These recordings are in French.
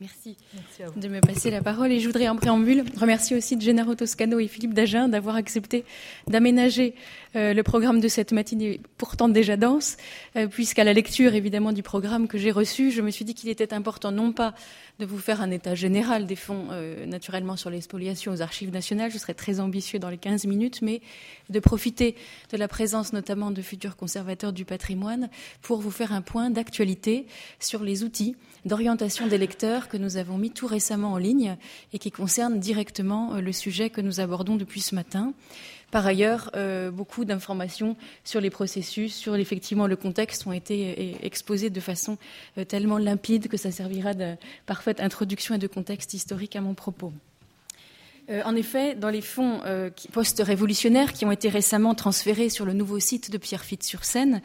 Merci, de me passer la parole. Et je voudrais en préambule remercier aussi Gennaro Toscano et Philippe Dagen d'avoir accepté d'aménager euh, le programme de cette matinée, pourtant déjà dense, euh, puisqu'à la lecture évidemment du programme que j'ai reçu, je me suis dit qu'il était important non pas de vous faire un état général des fonds euh, naturellement sur les spoliations aux archives nationales, je serais très ambitieux dans les 15 minutes, mais de profiter de la présence notamment de futurs conservateurs du patrimoine pour vous faire un point d'actualité sur les outils d'orientation des lecteurs que nous avons mis tout récemment en ligne et qui concerne directement euh, le sujet que nous abordons depuis ce matin. Par ailleurs, euh, beaucoup d'informations sur les processus, sur effectivement le contexte ont été euh, exposées de façon tellement limpide que ça servira de parfaite introduction et de contexte historique à mon propos. Euh, en effet, dans les fonds euh, post-révolutionnaires qui ont été récemment transférés sur le nouveau site de Pierrefitte-sur-Seine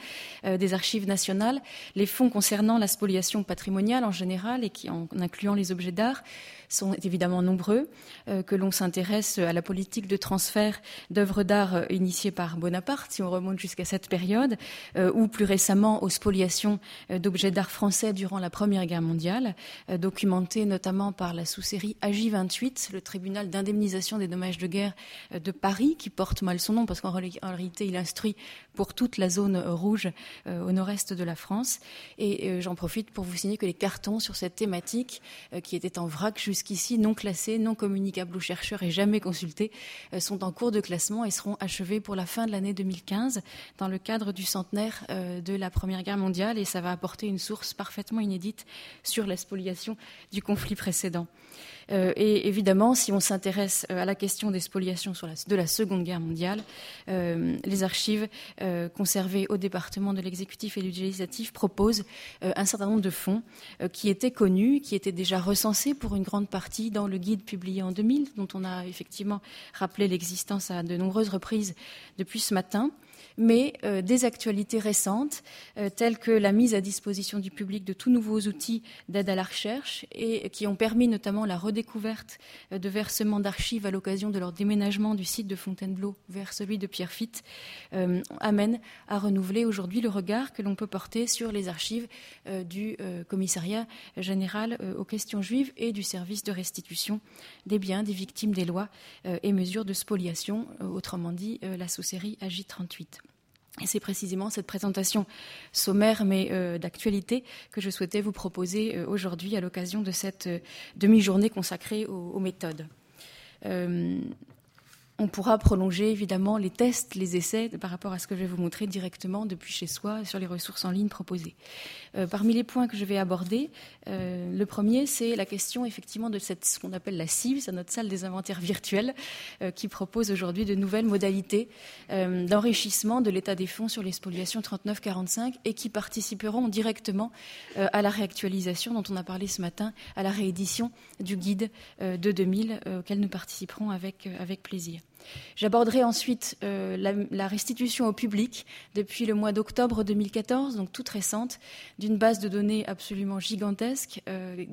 euh, des archives nationales, les fonds concernant la spoliation patrimoniale en général et qui, en incluant les objets d'art sont évidemment nombreux, euh, que l'on s'intéresse à la politique de transfert d'œuvres d'art euh, initiée par Bonaparte, si on remonte jusqu'à cette période, euh, ou plus récemment aux spoliations d'objets d'art français durant la Première Guerre mondiale, documentées notamment par la sous-série AJ28, le tribunal d'indemnisation des dommages de guerre de Paris, qui porte mal son nom parce qu'en réalité il instruit pour toute la zone rouge au nord-est de la France. Et j'en profite pour vous signer que les cartons sur cette thématique, qui était en vrac jusqu'ici non classés, non communicables aux chercheurs et jamais consultés, euh, sont en cours de classement et seront achevés pour la fin de l'année 2015 dans le cadre du centenaire euh, de la Première Guerre mondiale et ça va apporter une source parfaitement inédite sur la spoliation du conflit précédent. Euh, et évidemment, si on s'intéresse euh, à la question des spoliations de la Seconde Guerre mondiale, euh, les archives conservées au département de l'exécutif et du législatif proposent un certain nombre de fonds qui étaient connus, qui étaient déjà recensés pour une grande partie dans le guide publié en 2000, dont on a effectivement rappelé l'existence à de nombreuses reprises depuis ce matin mais euh, des actualités récentes, euh, telles que la mise à disposition du public de tout nouveaux outils d'aide à la recherche et qui ont permis notamment la redécouverte euh, de versements d'archives à l'occasion de leur déménagement du site de Fontainebleau vers celui de Pierrefitte, amènent à renouveler aujourd'hui le regard que l'on peut porter sur les archives du commissariat général aux questions juives et du service de restitution des biens des victimes des lois et mesures de spoliation, autrement dit la sous-série AJ38. C'est précisément cette présentation sommaire mais euh, d'actualité que je souhaitais vous proposer euh, aujourd'hui à l'occasion de cette euh, demi-journée consacrée aux, méthodes. On pourra prolonger évidemment les tests, les essais par rapport à ce que je vais vous montrer directement depuis chez soi sur les ressources en ligne proposées. Euh, parmi les points que je vais aborder, euh, le premier, c'est la question effectivement de cette, ce qu'on appelle la CIV, c'est notre salle des inventaires virtuels, euh, qui propose aujourd'hui de nouvelles modalités d'enrichissement de l'état des fonds sur les spoliations 39-45 et qui participeront directement à la réactualisation dont on a parlé ce matin, à la réédition du guide de 2000 auquel nous participerons avec, avec plaisir. J'aborderai ensuite euh, la, restitution au public depuis le mois d'octobre 2014, donc toute récente, d'une base de données absolument gigantesque euh,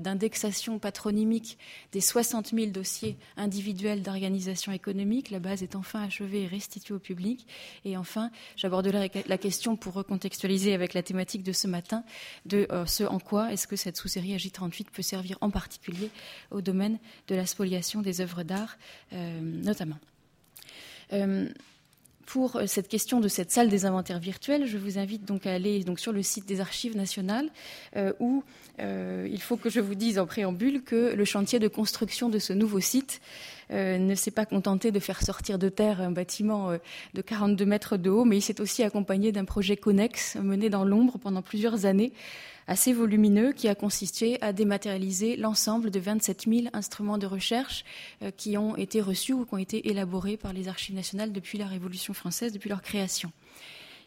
d'indexation patronymique des 60 000 dossiers individuels d'organisation économique. La base est enfin achevée et restituée au public. Et enfin, j'aborderai la question pour recontextualiser avec la thématique de ce matin de euh, ce en quoi est-ce que cette sous-série AJ38 peut servir en particulier au domaine de la spoliation des œuvres d'art notamment. Euh, pour cette question de cette salle des inventaires virtuels, je vous invite donc à aller sur le site des Archives nationales, euh, où euh, il faut que je vous dise en préambule que le chantier de construction de ce nouveau site ne s'est pas contenté de faire sortir de terre un bâtiment de 42 mètres de haut, mais il s'est aussi accompagné d'un projet connexe mené dans l'ombre pendant plusieurs années assez volumineux qui a consisté à dématérialiser l'ensemble de 27 000 instruments de recherche euh, qui ont été reçus ou qui ont été élaborés par les archives nationales depuis la Révolution française, depuis leur création.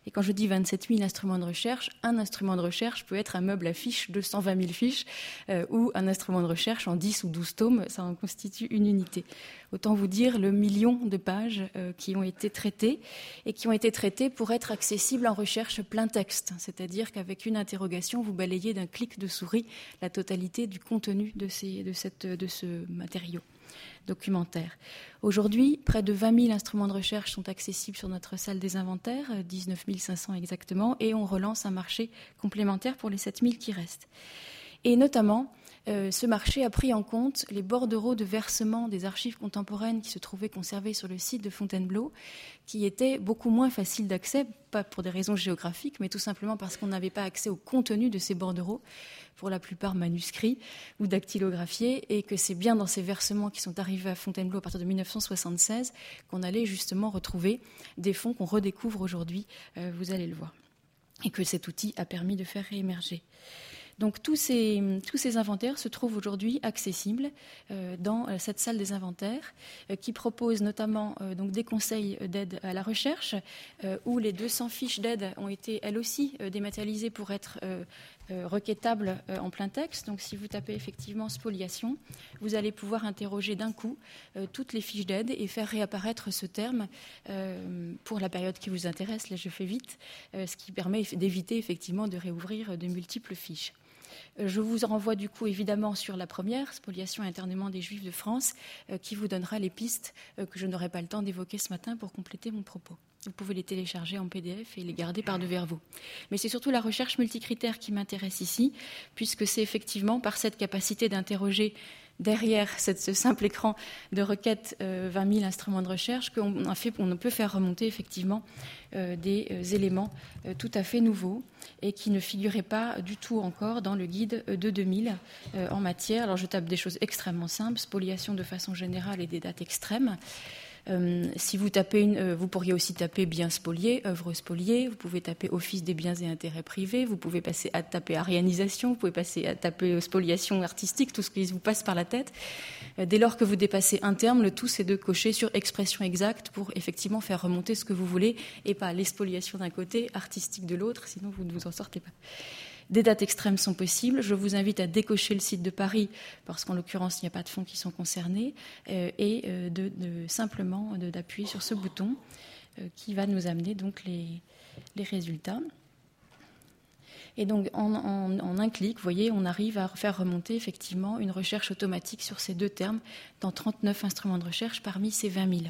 Et quand je dis 27 000 instruments de recherche, un instrument de recherche peut être un meuble à fiches de 120 000 fiches euh, ou un instrument de recherche en 10 ou 12 tomes, ça en constitue une unité. Autant vous dire le million de pages euh, qui ont été traitées et qui ont été traitées pour être accessibles en recherche plein texte, c'est-à-dire qu'avec une interrogation, vous balayez d'un clic de souris la totalité du contenu de, ce matériau documentaire. Aujourd'hui, près de 20 000 instruments de recherche sont accessibles sur notre salle des inventaires, 19 euh, 500 exactement, et on relance un marché complémentaire pour les 7 000 qui restent. Et notamment, ce marché a pris en compte les bordereaux de versement des archives contemporaines qui se trouvaient conservées sur le site de Fontainebleau, qui étaient beaucoup moins faciles d'accès, pas pour des raisons géographiques, mais tout simplement parce qu'on n'avait pas accès au contenu de ces bordereaux, pour la plupart manuscrits ou dactylographiés, et que c'est bien dans ces versements qui sont arrivés à Fontainebleau à partir de 1976 qu'on allait justement retrouver des fonds qu'on redécouvre aujourd'hui, vous allez le voir, et que cet outil a permis de faire réémerger. Donc tous ces, inventaires se trouvent aujourd'hui accessibles euh, dans euh, cette salle des inventaires euh, qui propose notamment des conseils d'aide à la recherche où les 200 fiches d'aide ont été elles aussi dématérialisées pour être requêtables en plein texte. Donc si vous tapez effectivement spoliation, vous allez pouvoir interroger d'un coup toutes les fiches d'aide et faire réapparaître ce terme pour la période qui vous intéresse. Là, je fais vite, ce qui permet d'éviter effectivement de réouvrir de multiples fiches. Je vous renvoie du coup évidemment sur la première, spoliation et internement des Juifs de France, euh, qui vous donnera les pistes euh, que je n'aurai pas le temps d'évoquer ce matin pour compléter mon propos. Vous pouvez les télécharger en PDF et les garder par devers vous. Mais c'est surtout la recherche multicritère qui m'intéresse ici, puisque c'est effectivement par cette capacité d'interroger derrière ce simple écran de requête 20 000 instruments de recherche qu'on a on peut faire remonter effectivement des éléments tout à fait nouveaux et qui ne figurait pas du tout encore dans le guide de 2000 euh, en matière. Alors je tape des choses extrêmement simples, spoliation de façon générale et des dates extrêmes. Euh, si vous tapez une, euh, vous pourriez aussi taper biens spoliés, œuvres spoliées, vous pouvez taper office des biens et intérêts privés, vous pouvez passer à taper arianisation, vous pouvez passer à taper spoliation artistique, tout ce qui vous passe par la tête. dès lors que vous dépassez un terme, le tout c'est de cocher sur expression exacte pour effectivement faire remonter ce que vous voulez et pas l'espoliation d'un côté, artistique de l'autre, sinon vous ne vous en sortez pas. Des dates extrêmes sont possibles. Je vous invite à décocher le site de Paris, parce qu'en l'occurrence, il n'y a pas de fonds qui sont concernés, euh, et euh, de, simplement d'appuyer sur ce bouton euh, qui va nous amener donc les, résultats. Et donc, en, en, un clic, vous voyez, on arrive à faire remonter effectivement une recherche automatique sur ces deux termes dans 39 instruments de recherche parmi ces 20 000.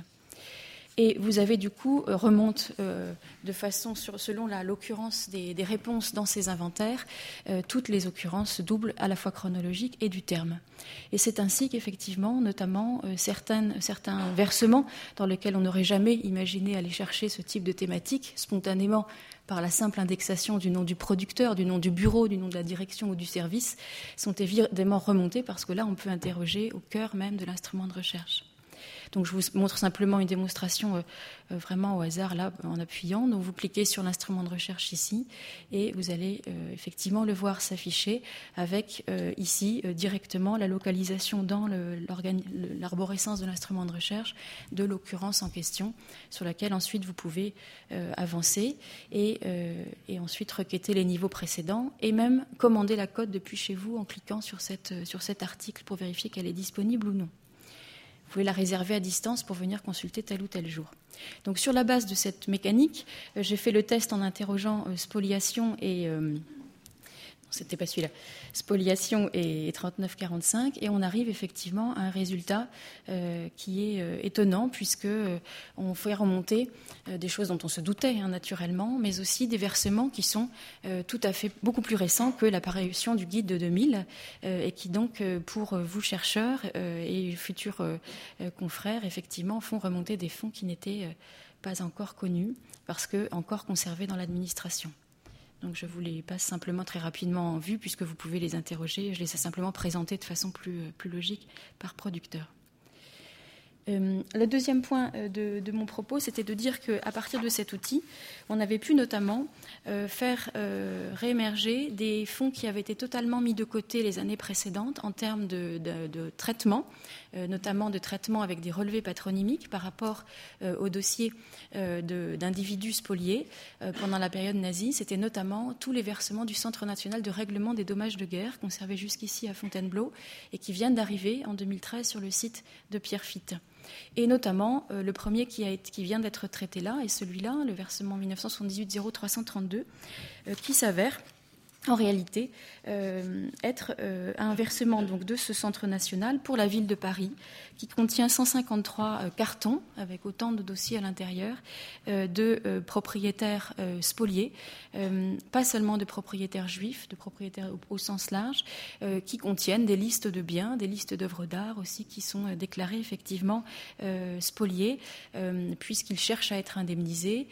Et vous avez du coup euh, remonte euh, de façon sur, selon l'occurrence des, réponses dans ces inventaires, euh, toutes les occurrences doubles à la fois chronologiques et du terme. Et c'est ainsi qu'effectivement, notamment certains versements dans lesquels on n'aurait jamais imaginé aller chercher ce type de thématique spontanément par la simple indexation du nom du producteur, du nom du bureau, du nom de la direction ou du service, sont évidemment remontés parce que là, on peut interroger au cœur même de l'instrument de recherche. Donc je vous montre simplement une démonstration euh, euh, vraiment au hasard là en appuyant. Donc vous cliquez sur l'instrument de recherche ici et vous allez euh, effectivement le voir s'afficher avec ici directement la localisation dans l'arborescence de l'instrument de recherche de l'occurrence en question sur laquelle ensuite vous pouvez avancer et, ensuite requêter les niveaux précédents et même commander la code depuis chez vous en cliquant sur cet article pour vérifier qu'elle est disponible ou non. Pouvez la réserver à distance pour venir consulter tel ou tel jour. Donc sur la base de cette mécanique, euh, j'ai fait le test en interrogeant euh, spoliation et euh, c'était pas celui-là, spoliation et 39,45, et on arrive effectivement à un résultat euh, qui est euh, étonnant puisque euh, on fait remonter des choses dont on se doutait hein, naturellement, mais aussi des versements qui sont tout à fait beaucoup plus récents que l'apparition du guide de 2000 et qui donc pour vous chercheurs et futurs confrères effectivement font remonter des fonds qui n'étaient pas encore connus parce que encore conservés dans l'administration. Donc je vous les passe simplement très rapidement en vue puisque vous pouvez les interroger. Je les ai simplement présentés de façon plus, euh, logique par producteur. Euh, le deuxième point euh, de, mon propos, c'était de dire qu'à partir de cet outil, on avait pu notamment faire réémerger des fonds qui avaient été totalement mis de côté les années précédentes en termes de, traitement, notamment de traitement avec des relevés patronymiques par rapport au dossier d'individus spoliés pendant la période nazie. C'était notamment tous les versements du Centre national de règlement des dommages de guerre conservés jusqu'ici à Fontainebleau et qui viennent d'arriver en 2013 sur le site de Pierre Fitte. Et notamment, euh, le premier qui, vient d'être traité là est celui-là, le versement 1978-0332, euh, qui s'avère en réalité être un versement donc de ce centre national pour la ville de Paris qui contient 153 euh, cartons avec autant de dossiers à l'intérieur euh, de euh, propriétaires spoliés, pas seulement de propriétaires juifs, de propriétaires au, sens large, qui contiennent des listes de biens, des listes d'œuvres d'art aussi qui sont déclarées effectivement spoliées, puisqu'ils cherchent à être indemnisés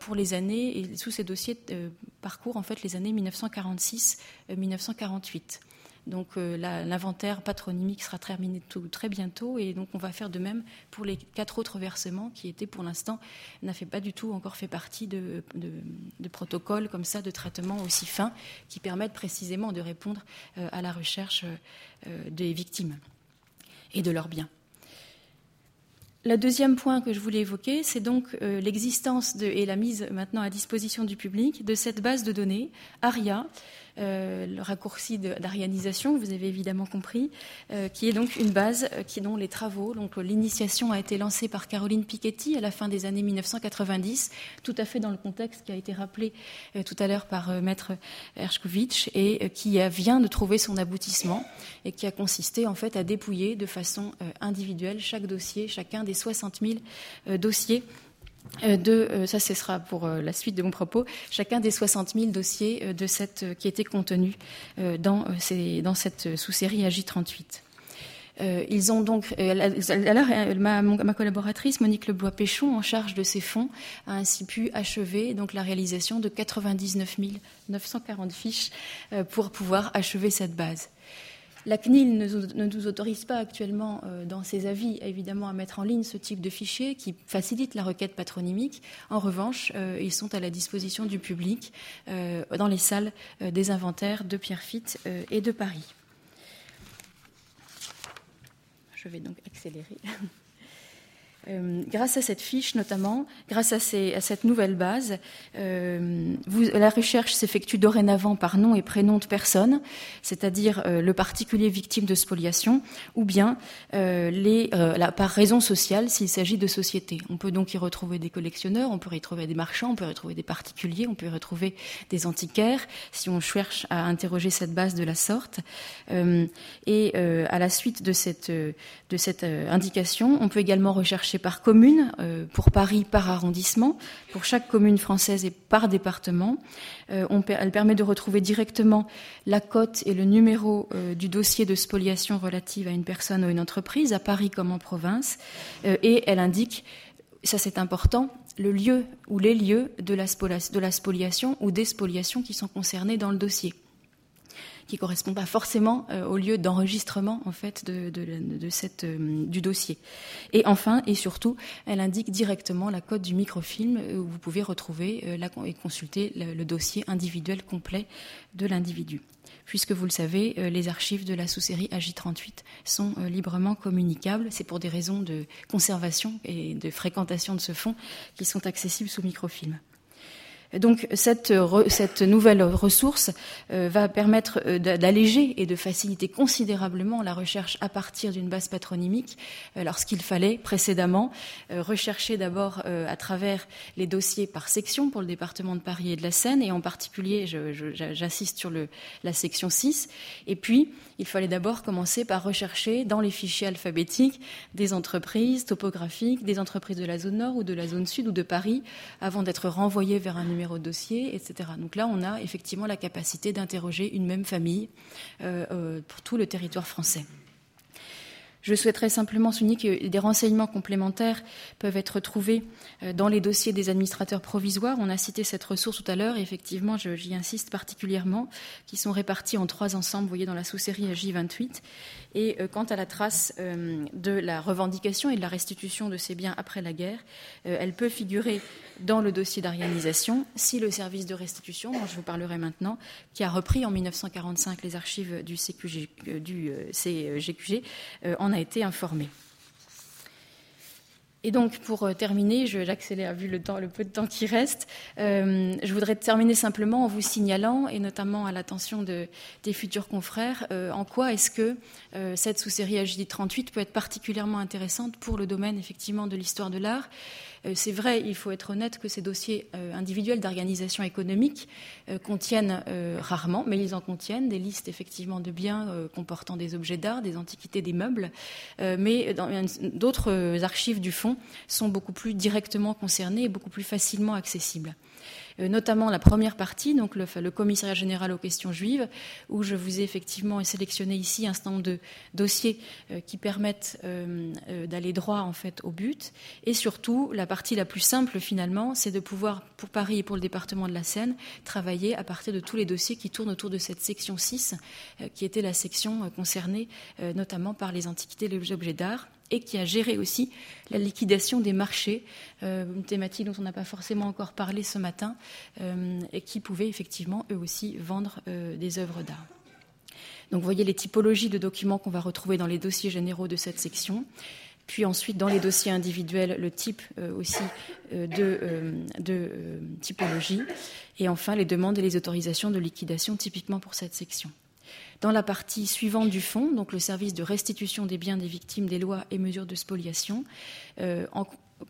pour les années, et sous ces dossiers parcourent en fait les années 1946-1948. Donc euh, l'inventaire patronymique sera terminé très bientôt et donc on va faire de même pour les quatre autres versements qui étaient pour l'instant n'a pas du tout encore fait partie de, protocoles comme ça de traitement aussi fins qui permettent précisément de répondre euh, à la recherche euh, des victimes et de leurs biens. Le deuxième point que je voulais évoquer, c'est donc l'existence et la mise maintenant à disposition du public de cette base de données ARIA, euh, le raccourci d'arianisation, vous avez évidemment compris, euh, qui est donc une base euh, qui, dont les travaux, donc l'initiation a été lancée par Caroline Piketty à la fin des années 1990, tout à fait dans le contexte qui a été rappelé tout à l'heure par Maître Ershkovitch et qui vient de trouver son aboutissement et qui a consisté en fait à dépouiller de façon individuelle chaque dossier, chacun des 60 000 dossiers de, euh, ça ce sera pour euh, la suite de mon propos, chacun des 60 000 dossiers de cette, qui étaient contenus dans, cette sous-série AJ38. ils ont donc, ma, collaboratrice Monique Lebois-Péchon, en charge de ces fonds, a ainsi pu achever donc la réalisation de 99 940 fiches pour pouvoir achever cette base. La CNIL ne, nous autorise pas actuellement euh, dans ses avis, évidemment, à mettre en ligne ce type de fichier qui facilite la requête patronymique. En revanche, euh, ils sont à la disposition du public euh, dans les salles des inventaires de Pierrefitte et de Paris. Je vais donc accélérer. Euh, grâce à cette fiche notamment, grâce à, cette nouvelle base, euh, la recherche s'effectue dorénavant par nom et prénom de personne, c'est-à-dire euh, le particulier victime de spoliation, ou bien par raison sociale s'il s'agit de société. On peut donc y retrouver des collectionneurs, on peut y retrouver des marchands, on peut y retrouver des particuliers, on peut y retrouver des antiquaires, si on cherche à interroger cette base de la sorte. et à la suite de cette, de cette indication, on peut également rechercher par commune, euh, pour Paris par arrondissement, pour chaque commune française et par département. Euh, elle permet de retrouver directement la cote et le numéro euh, du dossier de spoliation relative à une personne ou une entreprise, à Paris comme en province, et elle indique, ça c'est important, le lieu ou les lieux de la, spoliation ou des spoliations qui sont concernés dans le dossier qui correspond pas forcément euh, au lieu d'enregistrement en fait euh, du dossier. Et enfin et surtout, elle indique directement la code du microfilm euh, où vous pouvez retrouver et consulter le, dossier individuel complet de l'individu puisque vous le savez, les archives de la sous-série AJ38 sont librement communicables. C'est pour des raisons de conservation et de fréquentation de ce fonds qui sont accessibles sous microfilm. Donc cette, cette nouvelle ressource euh, va permettre euh, d'alléger et de faciliter considérablement la recherche à partir d'une base patronymique, euh, lorsqu'il fallait précédemment rechercher d'abord à travers les dossiers par section pour le département de Paris et de la Seine, et en particulier, j'insiste sur le, la section 6, et puis il fallait d'abord commencer par rechercher dans les fichiers alphabétiques des entreprises topographiques, des entreprises de la zone nord ou de la zone sud ou de Paris, avant d'être renvoyé vers un numéro de dossier, etc. Donc là, on a effectivement la capacité d'interroger une même famille euh, euh, pour tout le territoire français. Je souhaiterais simplement souligner que des renseignements complémentaires peuvent être trouvés euh, dans les dossiers des administrateurs provisoires. On a cité cette ressource tout à l'heure et effectivement, j'y insiste particulièrement, qui sont répartis en trois ensembles, vous voyez, dans la sous-série J28. Et euh, quant à la trace euh, de la revendication et de la restitution de ces biens après la guerre, elle peut figurer dans le dossier d'arianisation si le service de restitution, dont je vous parlerai maintenant, qui a repris en 1945 les archives du, CQG, du CGQG, en a été informé. Et donc, pour euh, terminer, j'accélère vu le, le peu de temps qui reste, euh, je voudrais terminer simplement en vous signalant, et notamment à l'attention de, des futurs confrères, euh, en quoi est-ce que cette sous-série HD 38 peut être particulièrement intéressante pour le domaine effectivement de l'histoire de l'art. C'est vrai, il faut être honnête que ces dossiers individuels d'organisation économique contiennent rarement, mais ils en contiennent des listes effectivement de biens comportant des objets d'art, des antiquités, des meubles, mais d'autres archives du fonds sont beaucoup plus directement concernées et beaucoup plus facilement accessibles. Euh, notamment la première partie, donc le, commissariat général aux questions juives, où je vous ai effectivement sélectionné ici un certain nombre de dossiers euh, qui permettent euh, d'aller droit en fait au but. Et surtout, la partie la plus simple finalement, c'est de pouvoir, pour Paris et pour le département de la Seine, travailler à partir de tous les dossiers qui tournent autour de cette section 6, qui était la section concernée notamment par les antiquités et les objets d'art et qui a géré aussi la liquidation des marchés, euh, une thématique dont on n'a pas forcément encore parlé ce matin, euh, et qui pouvait effectivement eux aussi vendre euh, des œuvres d'art. Donc vous voyez les typologies de documents qu'on va retrouver dans les dossiers généraux de cette section. Puis ensuite, dans les dossiers individuels, le type aussi de, de typologie. Et enfin, les demandes et les autorisations de liquidation typiquement pour cette section. Dans la partie suivante du fonds, donc le service de restitution des biens des victimes des lois et mesures de spoliation, euh, en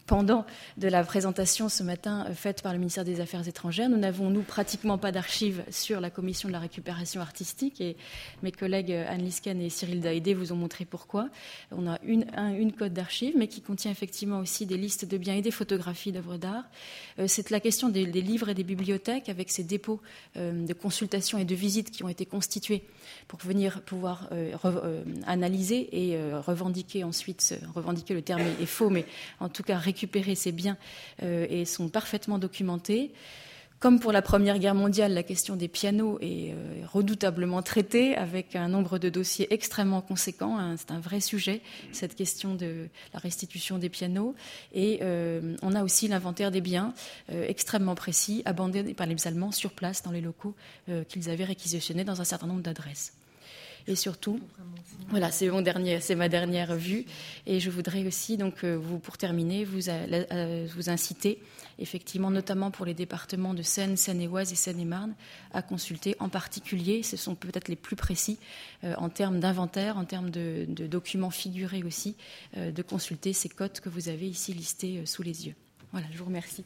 pendant de la présentation ce matin euh, faite par le ministère des Affaires étrangères. Nous n'avons, nous, pratiquement pas d'archives sur la commission de la récupération artistique et mes collègues euh, Anne Lisken et Cyril Daïdé vous ont montré pourquoi. On a une, une code d'archives, mais qui contient effectivement aussi des listes de biens et des photographies d'œuvres d'art. Euh, c'est la question des, livres et des bibliothèques avec ces dépôts de consultations et de visites qui ont été constitués pour venir pouvoir analyser et revendiquer ensuite, revendiquer le terme est faux, mais en tout cas récupérer ces biens euh, et sont parfaitement documentés. Comme pour la Première Guerre mondiale, la question des pianos est euh, redoutablement traitée avec un nombre de dossiers extrêmement conséquent. Hein. c'est un vrai sujet, cette question de la restitution des pianos. Et euh, on a aussi l'inventaire des biens extrêmement précis, abandonnés par les Allemands sur place dans les locaux qu'ils avaient réquisitionnés dans un certain nombre d'adresses. Et surtout, voilà, c'est mon dernier, c'est ma dernière vue. Et je voudrais aussi, donc, euh, vous, pour terminer, vous, euh, vous inciter, effectivement, notamment pour les départements de Seine, Seine-et-Oise et Seine-et-Marne, à consulter en particulier, ce sont peut-être les plus précis euh, en termes d'inventaire, en termes de, documents figurés aussi, de consulter ces cotes que vous avez ici listées sous les yeux. Voilà, je vous remercie.